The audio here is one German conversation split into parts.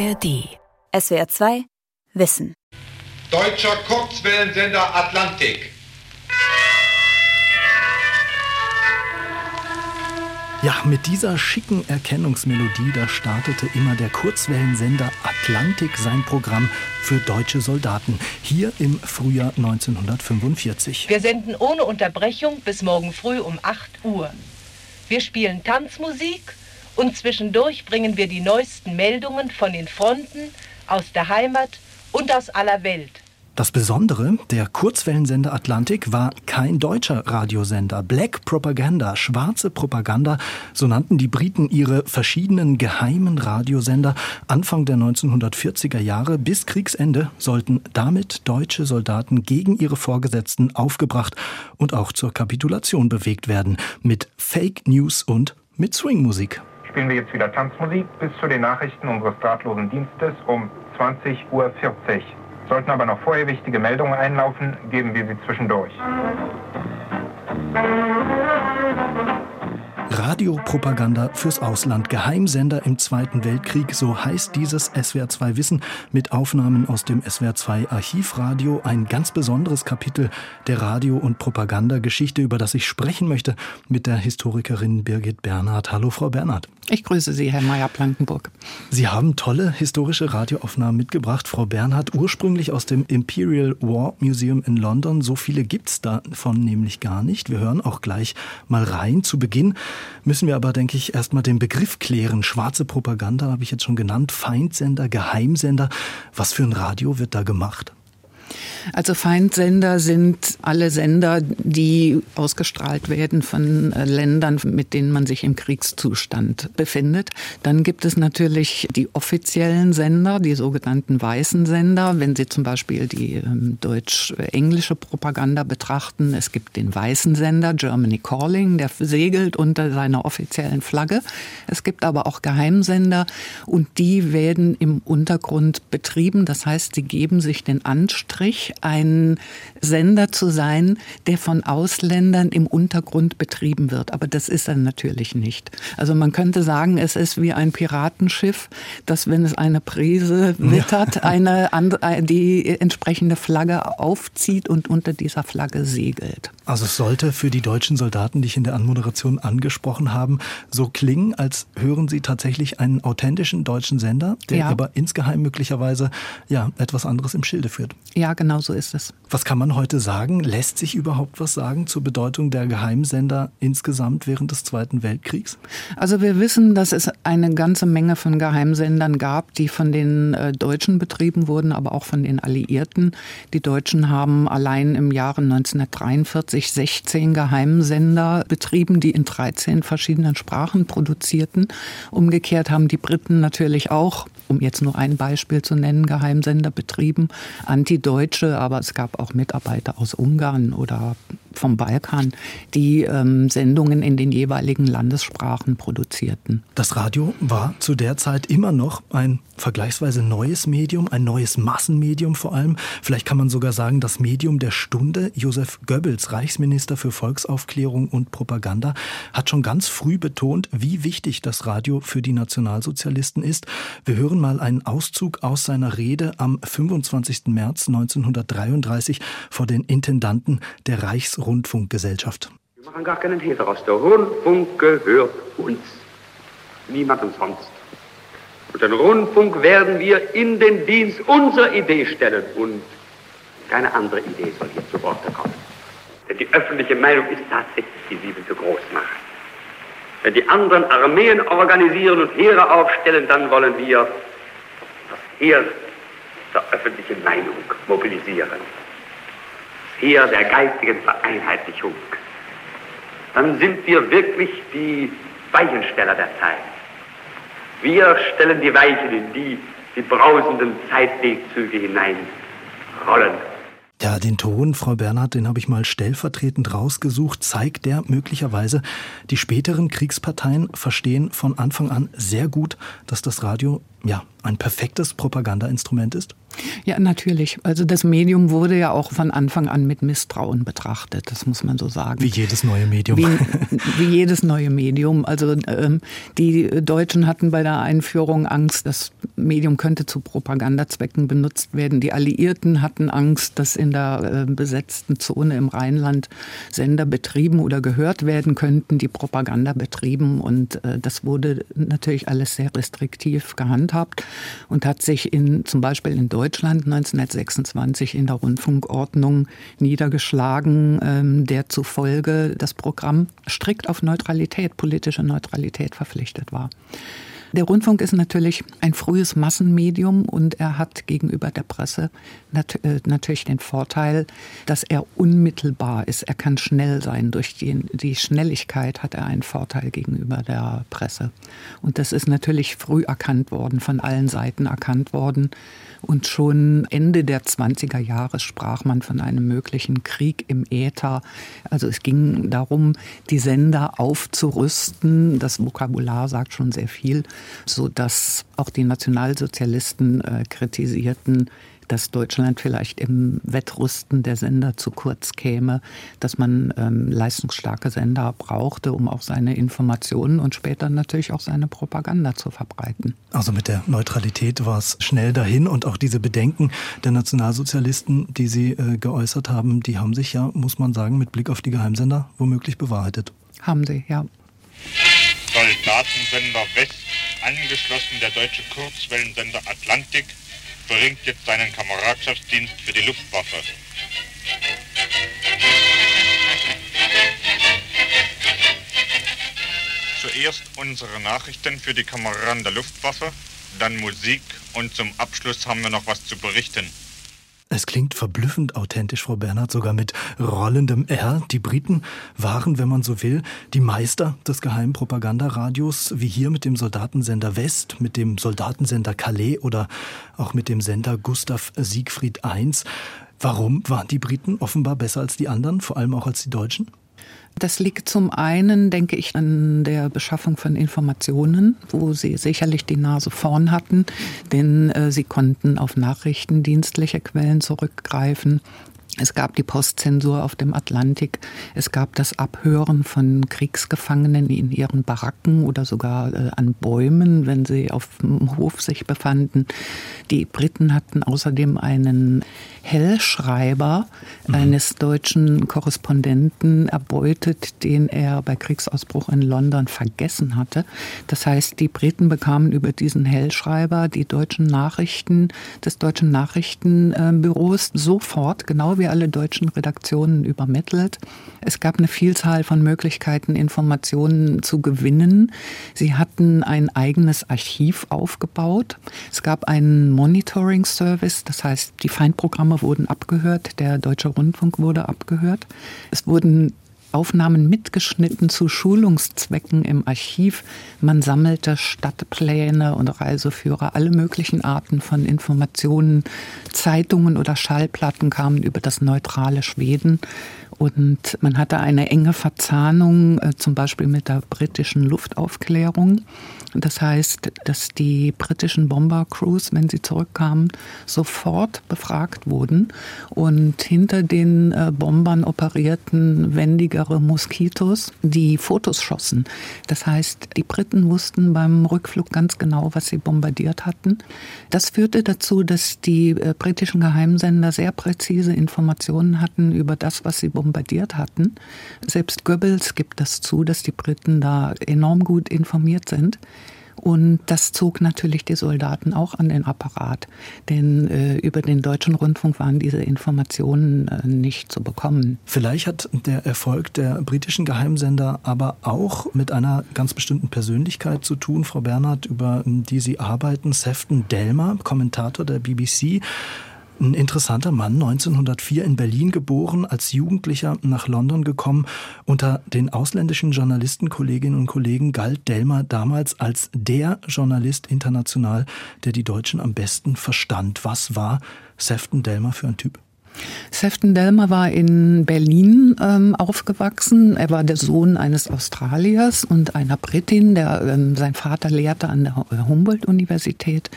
ARD. SWR 2 Wissen. Deutscher Kurzwellensender Atlantik. Ja, mit dieser schicken Erkennungsmelodie, da startete immer der Kurzwellensender Atlantik sein Programm für deutsche Soldaten, hier im Frühjahr 1945. Wir senden ohne Unterbrechung bis morgen früh um 8 Uhr. Wir spielen Tanzmusik und zwischendurch bringen wir die neuesten Meldungen von den Fronten, aus der Heimat und aus aller Welt. Das Besondere, der Kurzwellensender Atlantik war kein deutscher Radiosender. Black Propaganda, schwarze Propaganda, so nannten die Briten ihre verschiedenen geheimen Radiosender. Anfang der 1940er Jahre bis Kriegsende sollten damit deutsche Soldaten gegen ihre Vorgesetzten aufgebracht und auch zur Kapitulation bewegt werden. Mit Fake News und mit Swingmusik. Spielen wir jetzt wieder Tanzmusik bis zu den Nachrichten unseres drahtlosen Dienstes um 20.40 Uhr. Sollten aber noch vorher wichtige Meldungen einlaufen, geben wir sie zwischendurch. Radiopropaganda fürs Ausland, Geheimsender im Zweiten Weltkrieg, so heißt dieses SWR2 Wissen mit Aufnahmen aus dem SWR2 Archivradio, ein ganz besonderes Kapitel der Radio- und Propagandageschichte, über das ich sprechen möchte mit der Historikerin Birgit Bernhard. Hallo Frau Bernhard. Ich grüße Sie, Herr Meyer-Plankenburg. Sie haben tolle historische Radioaufnahmen mitgebracht, Frau Bernhard, ursprünglich aus dem Imperial War Museum in London. So viele gibt's davon nämlich gar nicht. Wir hören auch gleich mal rein. Zu Beginn müssen wir aber, denke ich, erstmal den Begriff klären. Schwarze Propaganda habe ich jetzt schon genannt, Feindsender, Geheimsender. Was für ein Radio wird da gemacht? Also Feindsender sind alle Sender, die ausgestrahlt werden von äh, Ländern, mit denen man sich im Kriegszustand befindet. Dann gibt es natürlich die offiziellen Sender, die sogenannten weißen Sender. Wenn Sie zum Beispiel die ähm, deutsch-englische Propaganda betrachten, es gibt den weißen Sender Germany Calling, der segelt unter seiner offiziellen Flagge. Es gibt aber auch Geheimsender und die werden im Untergrund betrieben. Das heißt, sie geben sich den Anstrich, ein Sender zu sein, der von Ausländern im Untergrund betrieben wird. Aber das ist er natürlich nicht. Also man könnte sagen, es ist wie ein Piratenschiff, das, wenn es eine Prise wittert, ja. eine, die entsprechende Flagge aufzieht und unter dieser Flagge segelt. Also es sollte für die deutschen Soldaten, die ich in der Anmoderation angesprochen habe, so klingen, als hören sie tatsächlich einen authentischen deutschen Sender, der ja. aber insgeheim möglicherweise ja etwas anderes im Schilde führt. Ja, genau so ist es. Was kann man heute sagen? Lässt sich überhaupt was sagen zur Bedeutung der Geheimsender insgesamt während des Zweiten Weltkriegs? Also wir wissen, dass es eine ganze Menge von Geheimsendern gab, die von den äh, Deutschen betrieben wurden, aber auch von den Alliierten. Die Deutschen haben allein im Jahre 1943 16 Geheimsender betrieben, die in 13 verschiedenen Sprachen produzierten. Umgekehrt haben die Briten natürlich auch um jetzt nur ein Beispiel zu nennen, Geheimsender betrieben, antideutsche, aber es gab auch Mitarbeiter aus Ungarn oder vom Balkan, die ähm, Sendungen in den jeweiligen Landessprachen produzierten. Das Radio war zu der Zeit immer noch ein vergleichsweise neues Medium, ein neues Massenmedium vor allem. Vielleicht kann man sogar sagen, das Medium der Stunde. Josef Goebbels, Reichsminister für Volksaufklärung und Propaganda, hat schon ganz früh betont, wie wichtig das Radio für die Nationalsozialisten ist. Wir hören mal einen Auszug aus seiner Rede am 25. März 1933 vor den Intendanten der Reichsrundfunkgesellschaft. Wir machen gar keinen Hehl daraus. Der Rundfunk gehört uns. Niemandem sonst. Und den Rundfunk werden wir in den Dienst unserer Idee stellen und keine andere Idee soll hier zu Wort kommen. Denn die öffentliche Meinung ist tatsächlich die siebente Großmacht. Wenn die anderen Armeen organisieren und Heere aufstellen, dann wollen wir das Heer der öffentlichen Meinung mobilisieren. Heer der geistigen Vereinheitlichung. Dann sind wir wirklich die Weichensteller der Zeit. Wir stellen die Weichen, in die die brausenden Zeitwegzüge hineinrollen. Ja, den Ton, Frau Bernhard, den habe ich mal stellvertretend rausgesucht. Zeigt der möglicherweise, die späteren Kriegsparteien verstehen von Anfang an sehr gut, dass das Radio ja, ein perfektes Propagandainstrument ist? Ja, natürlich. Also das Medium wurde ja auch von Anfang an mit Misstrauen betrachtet, das muss man so sagen. Wie jedes neue Medium. Wie, wie jedes neue Medium. Also ähm, die Deutschen hatten bei der Einführung Angst, das Medium könnte zu Propagandazwecken benutzt werden. Die Alliierten hatten Angst, dass in der äh, besetzten Zone im Rheinland Sender betrieben oder gehört werden könnten, die Propaganda betrieben. Und äh, das wurde natürlich alles sehr restriktiv gehandhabt und hat sich in, zum Beispiel in Deutschland 1926 in der Rundfunkordnung niedergeschlagen, ähm, der zufolge das Programm strikt auf Neutralität, politische Neutralität verpflichtet war. Der Rundfunk ist natürlich ein frühes Massenmedium und er hat gegenüber der Presse nat äh, natürlich den Vorteil, dass er unmittelbar ist. Er kann schnell sein. Durch die, die Schnelligkeit hat er einen Vorteil gegenüber der Presse. Und das ist natürlich früh erkannt worden, von allen Seiten erkannt worden. Und schon Ende der 20er Jahre sprach man von einem möglichen Krieg im Äther. Also es ging darum, die Sender aufzurüsten. Das Vokabular sagt schon sehr viel, so dass auch die Nationalsozialisten äh, kritisierten, dass Deutschland vielleicht im Wettrüsten der Sender zu kurz käme, dass man ähm, leistungsstarke Sender brauchte, um auch seine Informationen und später natürlich auch seine Propaganda zu verbreiten. Also mit der Neutralität war es schnell dahin und auch diese Bedenken der Nationalsozialisten, die Sie äh, geäußert haben, die haben sich ja, muss man sagen, mit Blick auf die Geheimsender womöglich bewahrheitet. Haben sie, ja. Soldatensender West, angeschlossen der deutsche Kurzwellensender Atlantik, verringt jetzt seinen Kameradschaftsdienst für die Luftwaffe. Zuerst unsere Nachrichten für die Kameraden der Luftwaffe, dann Musik und zum Abschluss haben wir noch was zu berichten. Es klingt verblüffend authentisch, Frau Bernhard, sogar mit rollendem R. Die Briten waren, wenn man so will, die Meister des geheimen Propagandaradios, wie hier mit dem Soldatensender West, mit dem Soldatensender Calais oder auch mit dem Sender Gustav Siegfried I. Warum waren die Briten offenbar besser als die anderen, vor allem auch als die Deutschen? Das liegt zum einen, denke ich, an der Beschaffung von Informationen, wo sie sicherlich die Nase vorn hatten, denn äh, sie konnten auf nachrichtendienstliche Quellen zurückgreifen. Es gab die Postzensur auf dem Atlantik. Es gab das Abhören von Kriegsgefangenen in ihren Baracken oder sogar äh, an Bäumen, wenn sie auf dem Hof sich befanden. Die Briten hatten außerdem einen Hellschreiber mhm. eines deutschen Korrespondenten erbeutet, den er bei Kriegsausbruch in London vergessen hatte. Das heißt, die Briten bekamen über diesen Hellschreiber die deutschen Nachrichten des deutschen Nachrichtenbüros sofort, genau wie alle deutschen Redaktionen, übermittelt. Es gab eine Vielzahl von Möglichkeiten, Informationen zu gewinnen. Sie hatten ein eigenes Archiv aufgebaut. Es gab einen Monitoring-Service, das heißt, die Feindprogramme wurden abgehört, der Deutsche Rundfunk wurde abgehört. Es wurden Aufnahmen mitgeschnitten zu Schulungszwecken im Archiv. Man sammelte Stadtpläne und Reiseführer, alle möglichen Arten von Informationen. Zeitungen oder Schallplatten kamen über das neutrale Schweden. Und man hatte eine enge Verzahnung, äh, zum Beispiel mit der britischen Luftaufklärung. Das heißt, dass die britischen Bombercrews, wenn sie zurückkamen, sofort befragt wurden und hinter den äh, Bombern operierten wendigere Moskitos, die Fotos schossen. Das heißt, die Briten wussten beim Rückflug ganz genau, was sie bombardiert hatten. Das führte dazu, dass die äh, britischen Geheimsender sehr präzise Informationen hatten über das, was sie bombardiert hatten. Selbst Goebbels gibt das zu, dass die Briten da enorm gut informiert sind. Und das zog natürlich die Soldaten auch an den Apparat. Denn äh, über den deutschen Rundfunk waren diese Informationen äh, nicht zu bekommen. Vielleicht hat der Erfolg der britischen Geheimsender aber auch mit einer ganz bestimmten Persönlichkeit zu tun, Frau Bernhard, über die Sie arbeiten. Sefton Delmer, Kommentator der BBC. Ein interessanter Mann, 1904 in Berlin geboren, als Jugendlicher nach London gekommen. Unter den ausländischen Journalistenkolleginnen und Kollegen galt Delmer damals als der Journalist international, der die Deutschen am besten verstand. Was war Sefton Delmer für ein Typ? Sefton Delmer war in Berlin ähm, aufgewachsen. Er war der Sohn eines Australiers und einer Britin. Der, ähm, sein Vater lehrte an der Humboldt-Universität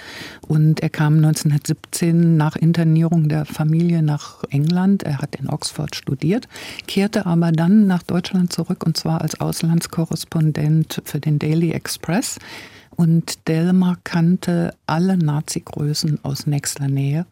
und er kam 1917 nach Internierung der Familie nach England. Er hat in Oxford studiert, kehrte aber dann nach Deutschland zurück und zwar als Auslandskorrespondent für den Daily Express. Und Delmar kannte alle Nazi-Größen aus nächster Nähe.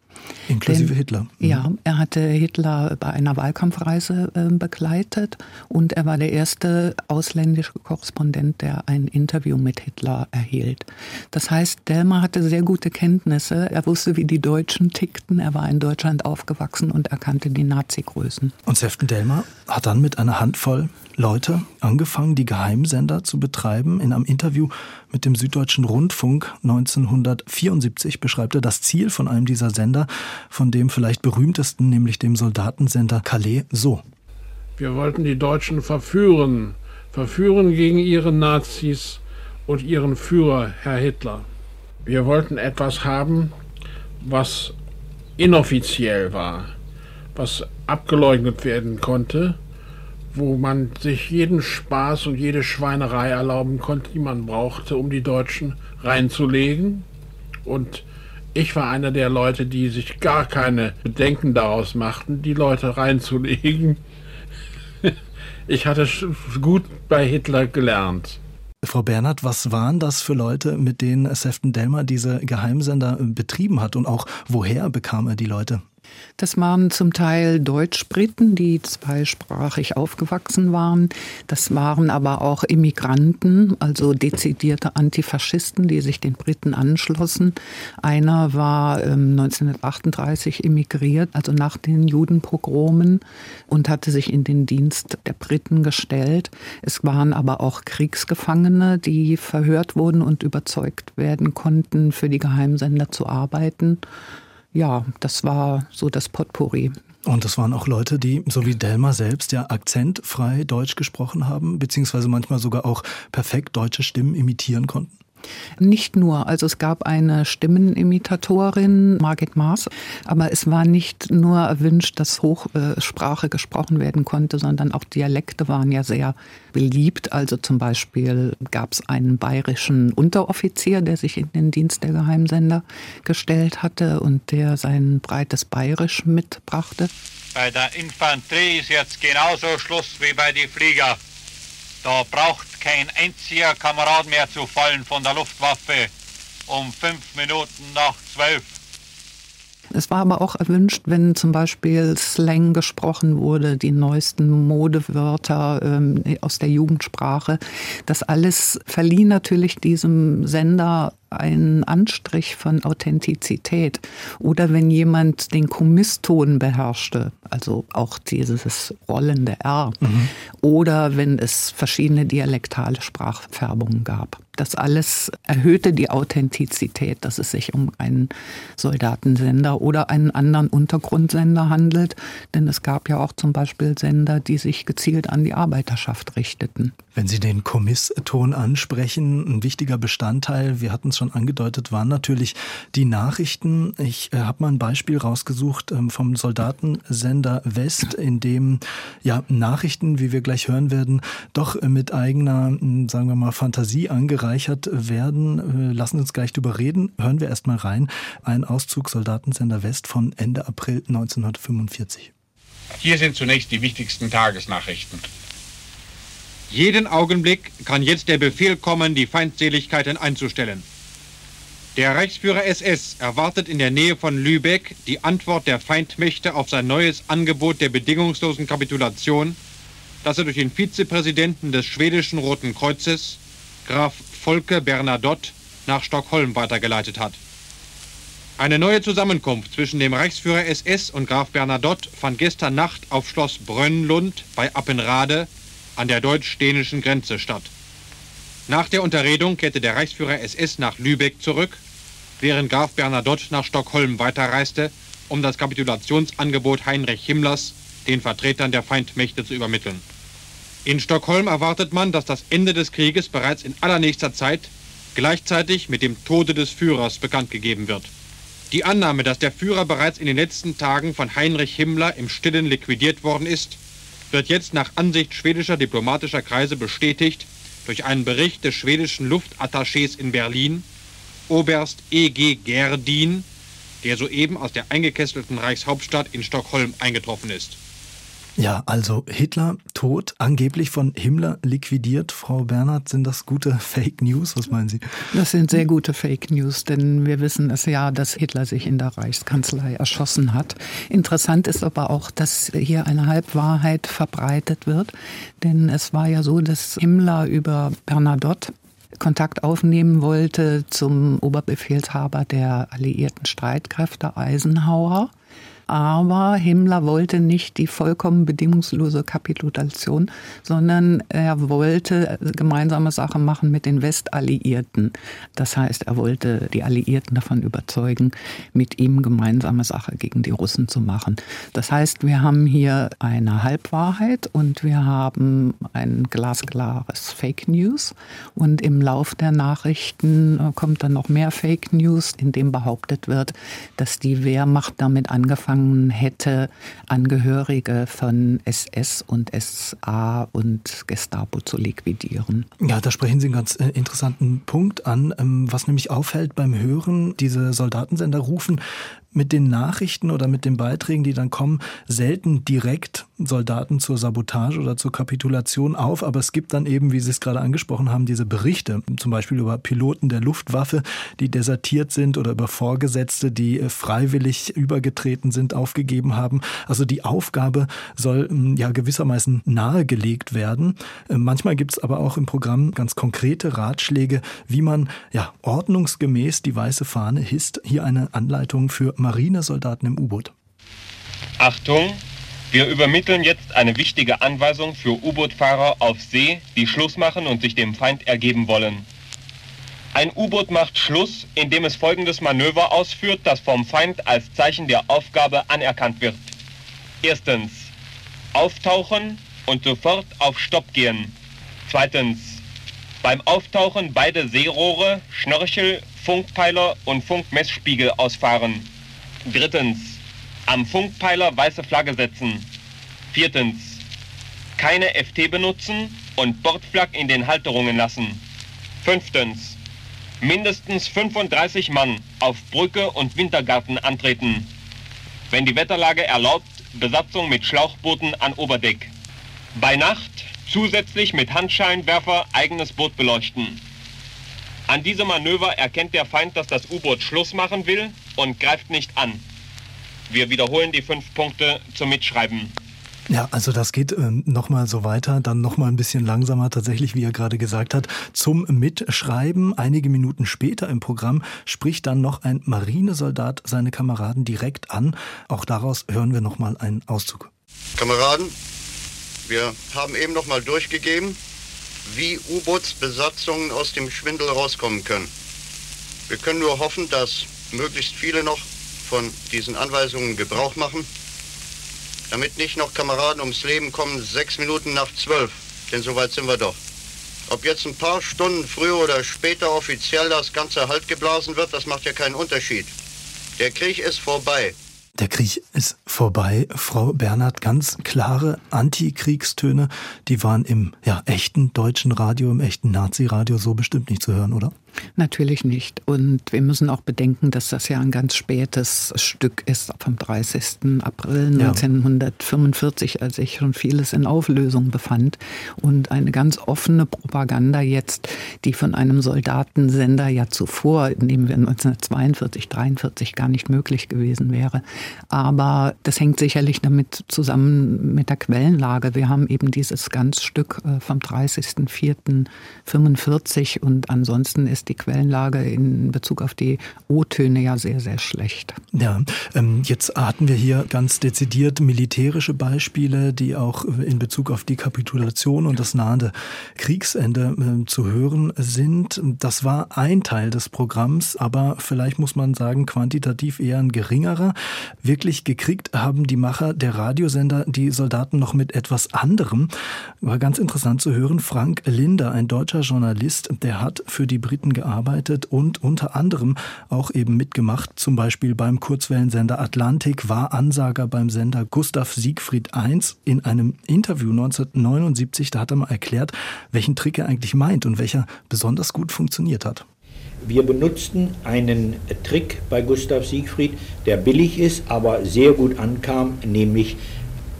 Inklusive Denn, Hitler. Mhm. Ja, er hatte Hitler bei einer Wahlkampfreise äh, begleitet und er war der erste ausländische Korrespondent, der ein Interview mit Hitler erhielt. Das heißt, Delmar hatte sehr gute Kenntnisse. Er wusste, wie die Deutschen tickten. Er war in Deutschland aufgewachsen und erkannte die Nazi-Größen. Und Sefton Delmar hat dann mit einer Handvoll Leute angefangen, die Geheimsender zu betreiben. In einem Interview mit dem Süddeutschen Rundfunk 1974 beschreibt er das Ziel von einem dieser Sender, von dem vielleicht berühmtesten, nämlich dem Soldatensender Calais, so. Wir wollten die Deutschen verführen, verführen gegen ihre Nazis und ihren Führer, Herr Hitler. Wir wollten etwas haben, was inoffiziell war, was abgeleugnet werden konnte, wo man sich jeden Spaß und jede Schweinerei erlauben konnte, die man brauchte, um die Deutschen reinzulegen. Und ich war einer der Leute, die sich gar keine Bedenken daraus machten, die Leute reinzulegen. Ich hatte gut bei Hitler gelernt. Frau Bernhard, was waren das für Leute, mit denen Sefton Delmer diese Geheimsender betrieben hat und auch woher bekam er die Leute? Das waren zum Teil Deutschbriten, die zweisprachig aufgewachsen waren. Das waren aber auch Immigranten, also dezidierte Antifaschisten, die sich den Briten anschlossen. Einer war ähm, 1938 emigriert, also nach den Judenpogromen und hatte sich in den Dienst der Briten gestellt. Es waren aber auch Kriegsgefangene, die verhört wurden und überzeugt werden konnten, für die Geheimsender zu arbeiten ja, das war so das Potpourri. Und das waren auch Leute, die, so wie Delma selbst, ja akzentfrei Deutsch gesprochen haben, beziehungsweise manchmal sogar auch perfekt deutsche Stimmen imitieren konnten? Nicht nur, also es gab eine Stimmenimitatorin, Margit Maas, aber es war nicht nur erwünscht, dass Hochsprache gesprochen werden konnte, sondern auch Dialekte waren ja sehr beliebt. Also zum Beispiel gab es einen bayerischen Unteroffizier, der sich in den Dienst der Geheimsender gestellt hatte und der sein breites Bayerisch mitbrachte. Bei der Infanterie ist jetzt genauso Schluss wie bei den Flieger. Da braucht kein einziger Kamerad mehr zu fallen von der Luftwaffe um fünf Minuten nach zwölf. Es war aber auch erwünscht, wenn zum Beispiel Slang gesprochen wurde, die neuesten Modewörter ähm, aus der Jugendsprache. Das alles verlieh natürlich diesem Sender einen Anstrich von Authentizität. Oder wenn jemand den Komisston beherrschte, also auch dieses rollende R. Mhm. Oder wenn es verschiedene dialektale Sprachfärbungen gab. Das alles erhöhte die Authentizität, dass es sich um einen Soldatensender oder einen anderen Untergrundsender handelt. Denn es gab ja auch zum Beispiel Sender, die sich gezielt an die Arbeiterschaft richteten. Wenn Sie den Komisston ansprechen, ein wichtiger Bestandteil, wir hatten es schon angedeutet, waren natürlich die Nachrichten. Ich äh, habe mal ein Beispiel rausgesucht ähm, vom Soldatensender West, in dem ja Nachrichten, wie wir gleich hören werden, doch äh, mit eigener, hm, sagen wir mal, Fantasie angereichert werden. Äh, lassen uns gleich drüber reden. Hören wir erst mal rein. Ein Auszug Soldatensender West von Ende April 1945. Hier sind zunächst die wichtigsten Tagesnachrichten. Jeden Augenblick kann jetzt der Befehl kommen, die Feindseligkeiten einzustellen. Der Reichsführer SS erwartet in der Nähe von Lübeck die Antwort der Feindmächte auf sein neues Angebot der bedingungslosen Kapitulation, das er durch den Vizepräsidenten des schwedischen Roten Kreuzes, Graf Volke Bernadotte, nach Stockholm weitergeleitet hat. Eine neue Zusammenkunft zwischen dem Reichsführer SS und Graf Bernadotte fand gestern Nacht auf Schloss Brönnlund bei Appenrade an der deutsch-dänischen Grenze statt. Nach der Unterredung kehrte der Reichsführer SS nach Lübeck zurück, während Graf Bernadotte nach Stockholm weiterreiste, um das Kapitulationsangebot Heinrich Himmlers den Vertretern der Feindmächte zu übermitteln. In Stockholm erwartet man, dass das Ende des Krieges bereits in allernächster Zeit gleichzeitig mit dem Tode des Führers bekannt gegeben wird. Die Annahme, dass der Führer bereits in den letzten Tagen von Heinrich Himmler im Stillen liquidiert worden ist, wird jetzt nach Ansicht schwedischer diplomatischer Kreise bestätigt durch einen Bericht des schwedischen Luftattachés in Berlin, Oberst E.G. Gerdin, der soeben aus der eingekesselten Reichshauptstadt in Stockholm eingetroffen ist. Ja, also Hitler tot, angeblich von Himmler liquidiert. Frau Bernhard, sind das gute Fake News? Was meinen Sie? Das sind sehr gute Fake News, denn wir wissen es ja, dass Hitler sich in der Reichskanzlei erschossen hat. Interessant ist aber auch, dass hier eine Halbwahrheit verbreitet wird, denn es war ja so, dass Himmler über Bernadotte Kontakt aufnehmen wollte zum Oberbefehlshaber der alliierten Streitkräfte Eisenhower aber Himmler wollte nicht die vollkommen bedingungslose Kapitulation, sondern er wollte gemeinsame Sache machen mit den Westalliierten. Das heißt, er wollte die Alliierten davon überzeugen, mit ihm gemeinsame Sache gegen die Russen zu machen. Das heißt, wir haben hier eine Halbwahrheit und wir haben ein glasklares Fake News. Und im Lauf der Nachrichten äh, kommt dann noch mehr Fake News, in dem behauptet wird, dass die Wehrmacht damit angefangen angefangen hätte, Angehörige von SS und SA und Gestapo zu liquidieren. Ja, da sprechen Sie einen ganz äh, interessanten Punkt an. Ähm, was nämlich auffällt beim Hören, diese Soldatensender rufen mit den Nachrichten oder mit den Beiträgen, die dann kommen, selten direkt Soldaten zur Sabotage oder zur Kapitulation auf. Aber es gibt dann eben, wie Sie es gerade angesprochen haben, diese Berichte, zum Beispiel über Piloten der Luftwaffe, die desertiert sind oder über Vorgesetzte, die äh, freiwillig übergetreten sind, aufgegeben haben. Also die Aufgabe soll hm, ja gewissermaßen nahegelegt werden. Äh, manchmal gibt es aber auch im Programm ganz konkrete Ratschläge, wie man ja ordnungsgemäß die weiße Fahne hisst. Hier eine Anleitung für Marinesoldaten im U-Boot. Achtung, wir übermitteln jetzt eine wichtige Anweisung für U-Boot-Fahrer auf See, die Schluss machen und sich dem Feind ergeben wollen. Ein U-Boot macht Schluss, indem es folgendes Manöver ausführt, das vom Feind als Zeichen der Aufgabe anerkannt wird. Erstens, auftauchen und sofort auf Stopp gehen. Zweitens, beim Auftauchen beide Seerohre, Schnorchel, Funkpfeiler und Funkmessspiegel ausfahren. Drittens, am Funkpeiler weiße Flagge setzen. Viertens, keine FT benutzen und Bordflak in den Halterungen lassen. Fünftens, mindestens 35 Mann auf Brücke und Wintergarten antreten. Wenn die Wetterlage erlaubt, Besatzung mit Schlauchbooten an Oberdeck. Bei Nacht zusätzlich mit Handscheinwerfer eigenes Boot beleuchten. An diesem Manöver erkennt der Feind, dass das U-Boot Schluss machen will und greift nicht an. Wir wiederholen die fünf Punkte zum Mitschreiben. Ja, also das geht äh, nochmal so weiter, dann nochmal ein bisschen langsamer tatsächlich, wie er gerade gesagt hat, zum Mitschreiben. Einige Minuten später im Programm spricht dann noch ein Marinesoldat seine Kameraden direkt an. Auch daraus hören wir nochmal einen Auszug. Kameraden, wir haben eben nochmal durchgegeben, wie U-Bootsbesatzungen aus dem Schwindel rauskommen können. Wir können nur hoffen, dass möglichst viele noch von diesen Anweisungen Gebrauch machen, damit nicht noch Kameraden ums Leben kommen, sechs Minuten nach zwölf, denn so weit sind wir doch. Ob jetzt ein paar Stunden früher oder später offiziell das Ganze Halt geblasen wird, das macht ja keinen Unterschied. Der Krieg ist vorbei. Der Krieg ist vorbei. Frau Bernhard, ganz klare Antikriegstöne, die waren im ja, echten deutschen Radio, im echten Nazi-Radio so bestimmt nicht zu hören, oder? Natürlich nicht. Und wir müssen auch bedenken, dass das ja ein ganz spätes Stück ist, vom 30. April 1945, ja. als sich schon vieles in Auflösung befand. Und eine ganz offene Propaganda jetzt, die von einem Soldatensender ja zuvor, nehmen wir 1942, 43, gar nicht möglich gewesen wäre. Aber das hängt sicherlich damit zusammen mit der Quellenlage. Wir haben eben dieses Ganzstück äh, vom 30.04.45 und ansonsten ist ist die Quellenlage in Bezug auf die O-Töne ja sehr, sehr schlecht. Ja, ähm, jetzt hatten wir hier ganz dezidiert militärische Beispiele, die auch in Bezug auf die Kapitulation und das nahende Kriegsende äh, zu hören sind. Das war ein Teil des Programms, aber vielleicht muss man sagen, quantitativ eher ein geringerer. Wirklich gekriegt haben die Macher der Radiosender die Soldaten noch mit etwas anderem. War ganz interessant zu hören. Frank Linder, ein deutscher Journalist, der hat für die Briten Gearbeitet und unter anderem auch eben mitgemacht, zum Beispiel beim Kurzwellensender Atlantik, war Ansager beim Sender Gustav Siegfried I. In einem Interview 1979, da hat er mal erklärt, welchen Trick er eigentlich meint und welcher besonders gut funktioniert hat. Wir benutzten einen Trick bei Gustav Siegfried, der billig ist, aber sehr gut ankam, nämlich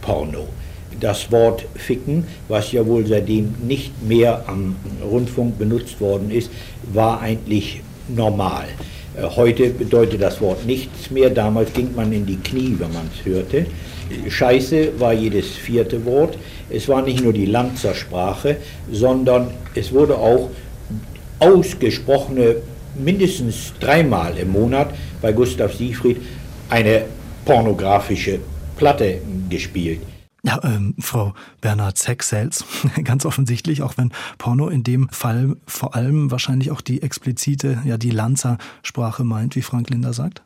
Porno. Das Wort Ficken, was ja wohl seitdem nicht mehr am Rundfunk benutzt worden ist, war eigentlich normal. Äh, heute bedeutet das Wort nichts mehr. Damals ging man in die Knie, wenn man es hörte. Scheiße war jedes vierte Wort. Es war nicht nur die Lanzersprache, sondern es wurde auch ausgesprochene mindestens dreimal im Monat bei Gustav Siegfried eine pornografische Platte gespielt. Ja, ähm, Frau Bernhard Sexels, ganz offensichtlich, auch wenn Porno in dem Fall vor allem wahrscheinlich auch die explizite, ja die Lanzer-Sprache meint, wie Frank Linder sagt.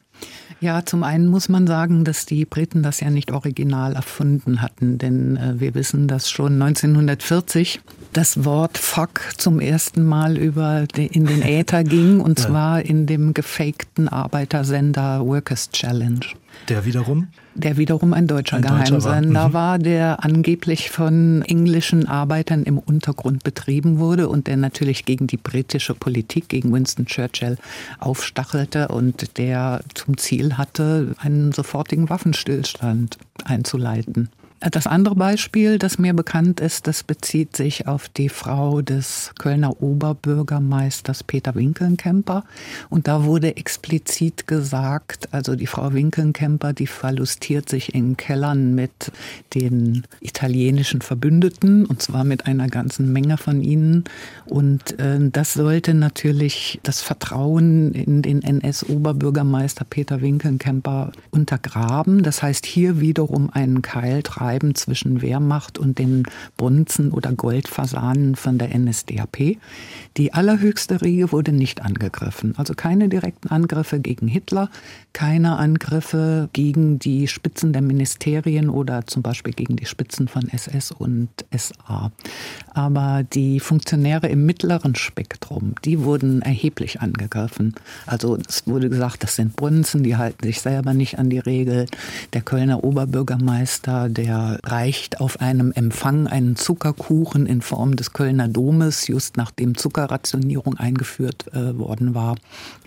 Ja, zum einen muss man sagen, dass die Briten das ja nicht original erfunden hatten, denn äh, wir wissen, dass schon 1940 das Wort Fuck zum ersten Mal über de, in den Äther ging, und ja. zwar in dem gefakten Arbeitersender Workers Challenge. Der wiederum? Der wiederum ein deutscher ein Geheimsender war. Mhm. war, der angeblich von englischen Arbeitern im Untergrund betrieben wurde und der natürlich gegen die britische Politik, gegen Winston Churchill aufstachelte und der zum Ziel hatte, einen sofortigen Waffenstillstand einzuleiten. Das andere Beispiel, das mir bekannt ist, das bezieht sich auf die Frau des Kölner Oberbürgermeisters Peter Winkelnkemper. Und da wurde explizit gesagt, also die Frau Winkelnkemper, die verlustiert sich in Kellern mit den italienischen Verbündeten, und zwar mit einer ganzen Menge von ihnen. Und äh, das sollte natürlich das Vertrauen in den NS-Oberbürgermeister Peter Winkelnkemper untergraben. Das heißt, hier wiederum einen Keil treiben Treiben zwischen Wehrmacht und den Bonzen oder Goldfasanen von der NSDAP. Die allerhöchste Riege wurde nicht angegriffen. Also keine direkten Angriffe gegen Hitler, keine Angriffe gegen die Spitzen der Ministerien oder zum Beispiel gegen die Spitzen von SS und SA. Aber die Funktionäre im mittleren Spektrum, die wurden erheblich angegriffen. Also es wurde gesagt, das sind Bonzen, die halten sich selber nicht an die Regel. Der Kölner Oberbürgermeister, der reicht auf einem Empfang einen Zuckerkuchen in Form des Kölner Domes, just nachdem Zuckerrationierung eingeführt äh, worden war.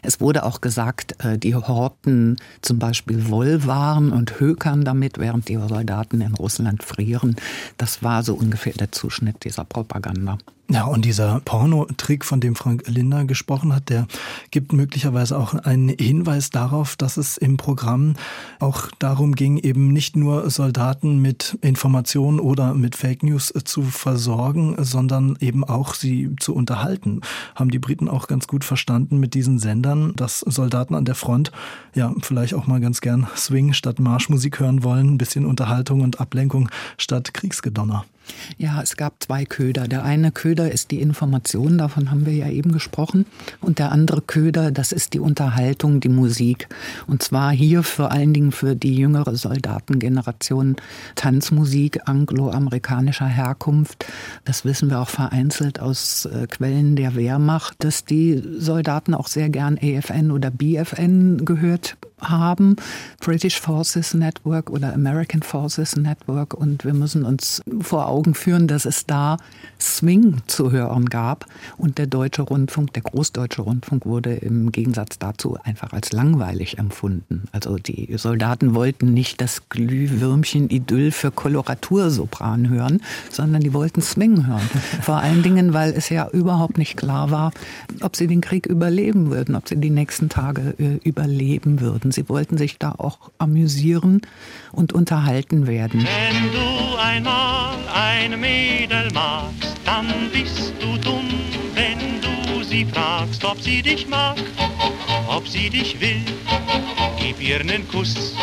Es wurde auch gesagt, äh, die horten zum Beispiel Wollwaren und hökern damit, während die Soldaten in Russland frieren. Das war so ungefähr der Zuschnitt dieser Propaganda. Ja, und dieser Porno-Trick, von dem Frank Linder gesprochen hat, der gibt möglicherweise auch einen Hinweis darauf, dass es im Programm auch darum ging, eben nicht nur Soldaten mit Informationen oder mit Fake News zu versorgen, sondern eben auch sie zu unterhalten. Haben die Briten auch ganz gut verstanden mit diesen Sendern, dass Soldaten an der Front ja vielleicht auch mal ganz gern Swing statt Marschmusik hören wollen, ein bisschen Unterhaltung und Ablenkung statt Kriegsgedonner. Ja, es gab zwei Köder. Der eine Köder ist die Information, davon haben wir ja eben gesprochen. Und der andere Köder, das ist die Unterhaltung, die Musik. Und zwar hier vor allen Dingen für die jüngere Soldatengeneration Tanzmusik angloamerikanischer Herkunft. Das wissen wir auch vereinzelt aus äh, Quellen der Wehrmacht, dass die Soldaten auch sehr gern AFN oder BFN gehört haben, British Forces Network oder American Forces Network. Und wir müssen uns vor Augen führen, dass es da Swing zu hören gab. Und der Deutsche Rundfunk, der Großdeutsche Rundfunk, wurde im Gegensatz dazu einfach als langweilig empfunden. Also die Soldaten wollten nicht das Glühwürmchen-Idyll für Koloratursopran hören, sondern die wollten Swing hören. Vor allen Dingen, weil es ja überhaupt nicht klar war, ob sie den Krieg überleben würden, ob sie die nächsten Tage äh, überleben würden. Sie wollten sich da auch amüsieren und unterhalten werden. Wenn du einmal eine Mädel magst, dann bist du dumm, wenn du sie fragst, ob sie dich mag. Ob sie dich will. Gib ihr einen Kuss,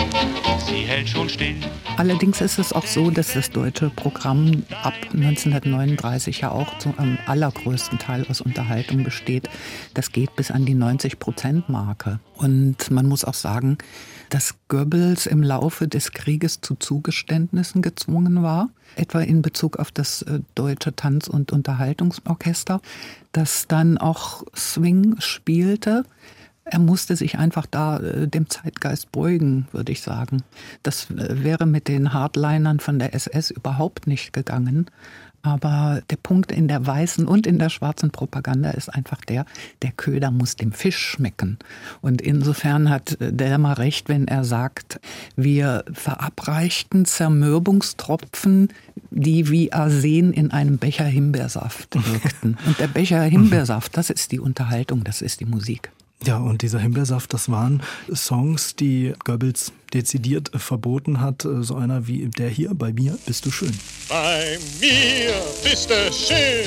sie hält schon still. Allerdings ist es auch so, dass das deutsche Programm ab 1939 ja auch zum allergrößten Teil aus Unterhaltung besteht. Das geht bis an die 90-Prozent-Marke. Und man muss auch sagen, dass Goebbels im Laufe des Krieges zu Zugeständnissen gezwungen war, etwa in Bezug auf das äh, deutsche Tanz- und Unterhaltungsorchester, das dann auch Swing spielte. Er musste sich einfach da äh, dem Zeitgeist beugen, würde ich sagen. Das äh, wäre mit den Hardlinern von der SS überhaupt nicht gegangen. Aber der Punkt in der weißen und in der schwarzen Propaganda ist einfach der, der Köder muss dem Fisch schmecken. Und insofern hat Delmer recht, wenn er sagt, wir verabreichten Zermürbungstropfen, die wie Arsen in einem Becher Himbeersaft wirkten. Und der Becher Himbeersaft, das ist die Unterhaltung, das ist die Musik. Ja, und dieser Himbeersaft, das waren Songs, die Goebbels dezidiert verboten hat. So einer wie der hier, bei mir bist du schön. Bei mir bist du schön,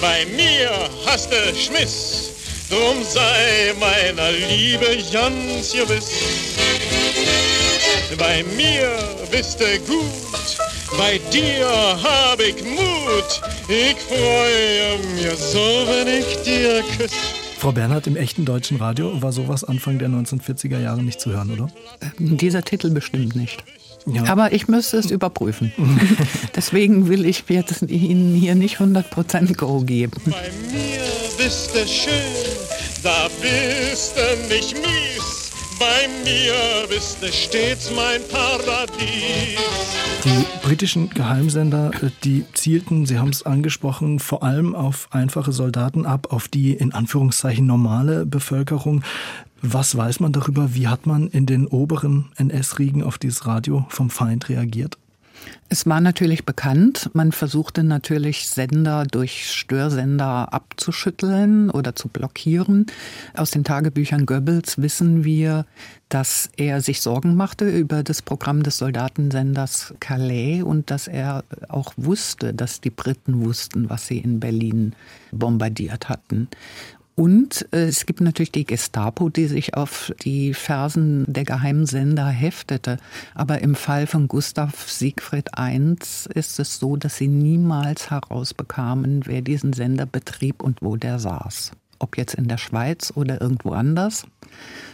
bei mir hast du Schmiss. Drum sei meiner Liebe ganz gewiss. Bei mir bist du gut, bei dir hab ich Mut. Ich freue mich so, wenn ich dir küsse. Frau Bernhard, im echten deutschen Radio war sowas Anfang der 1940er Jahre nicht zu hören, oder? Dieser Titel bestimmt nicht. Ja. Aber ich müsste es überprüfen. Deswegen will ich jetzt Ihnen hier nicht 100% Go geben. Bei mir bist du schön, da bist du nicht mies. Bei mir bist du stets mein Paradies. Die britischen Geheimsender, äh, die zielten, Sie haben es angesprochen, vor allem auf einfache Soldaten ab, auf die in Anführungszeichen normale Bevölkerung. Was weiß man darüber? Wie hat man in den oberen NS-Riegen auf dieses Radio vom Feind reagiert? Es war natürlich bekannt. Man versuchte natürlich Sender durch Störsender abzuschütteln oder zu blockieren. Aus den Tagebüchern Goebbels wissen wir, dass er sich Sorgen machte über das Programm des Soldatensenders Calais und dass er auch wusste, dass die Briten wussten, was sie in Berlin bombardiert hatten. Und äh, es gibt natürlich die Gestapo, die sich auf die Fersen der Geheimsender heftete. Aber im Fall von Gustav Siegfried I ist es so, dass sie niemals herausbekamen, wer diesen Sender betrieb und wo der saß. Ob jetzt in der Schweiz oder irgendwo anders.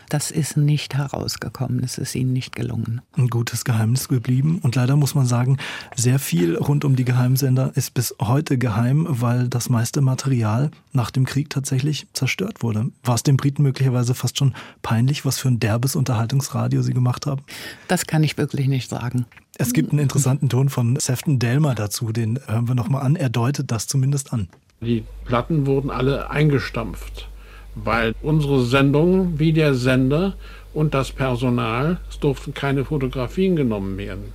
Das ist nicht herausgekommen, es ist ihnen nicht gelungen. Ein gutes Geheimnis geblieben. Und leider muss man sagen, sehr viel rund um die Geheimsender ist bis heute geheim, weil das meiste Material nach dem Krieg tatsächlich zerstört wurde. War es den Briten möglicherweise fast schon peinlich, was für ein derbes Unterhaltungsradio sie gemacht haben? Das kann ich wirklich nicht sagen. Es gibt einen interessanten Ton von Sefton Delmer dazu, den hören wir nochmal an. Er deutet das zumindest an. Die Platten wurden alle eingestampft weil unsere Sendung wie der Sender und das Personal, es durften keine Fotografien genommen werden,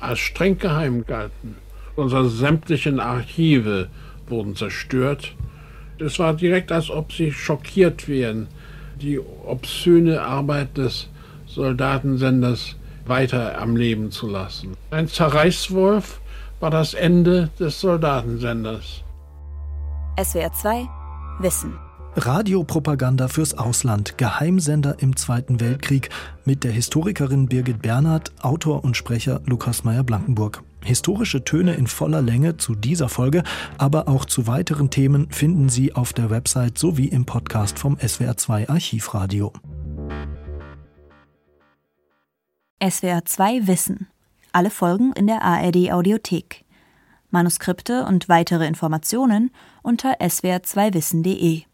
als streng geheim galten. Unsere sämtlichen Archive wurden zerstört. Es war direkt, als ob sie schockiert wären, die obszöne Arbeit des Soldatensenders weiter am Leben zu lassen. Ein Zerreißwolf war das Ende des Soldatensenders. SWR 2 Wissen Radiopropaganda fürs Ausland, Geheimsender im Zweiten Weltkrieg mit der Historikerin Birgit Bernhard, Autor und Sprecher Lukas Meyer-Blankenburg. Historische Töne in voller Länge zu dieser Folge, aber auch zu weiteren Themen finden Sie auf der Website sowie im Podcast vom SWR2 Archivradio. SWR2 Wissen. Alle Folgen in der ARD Audiothek. Manuskripte und weitere Informationen unter swr2wissen.de.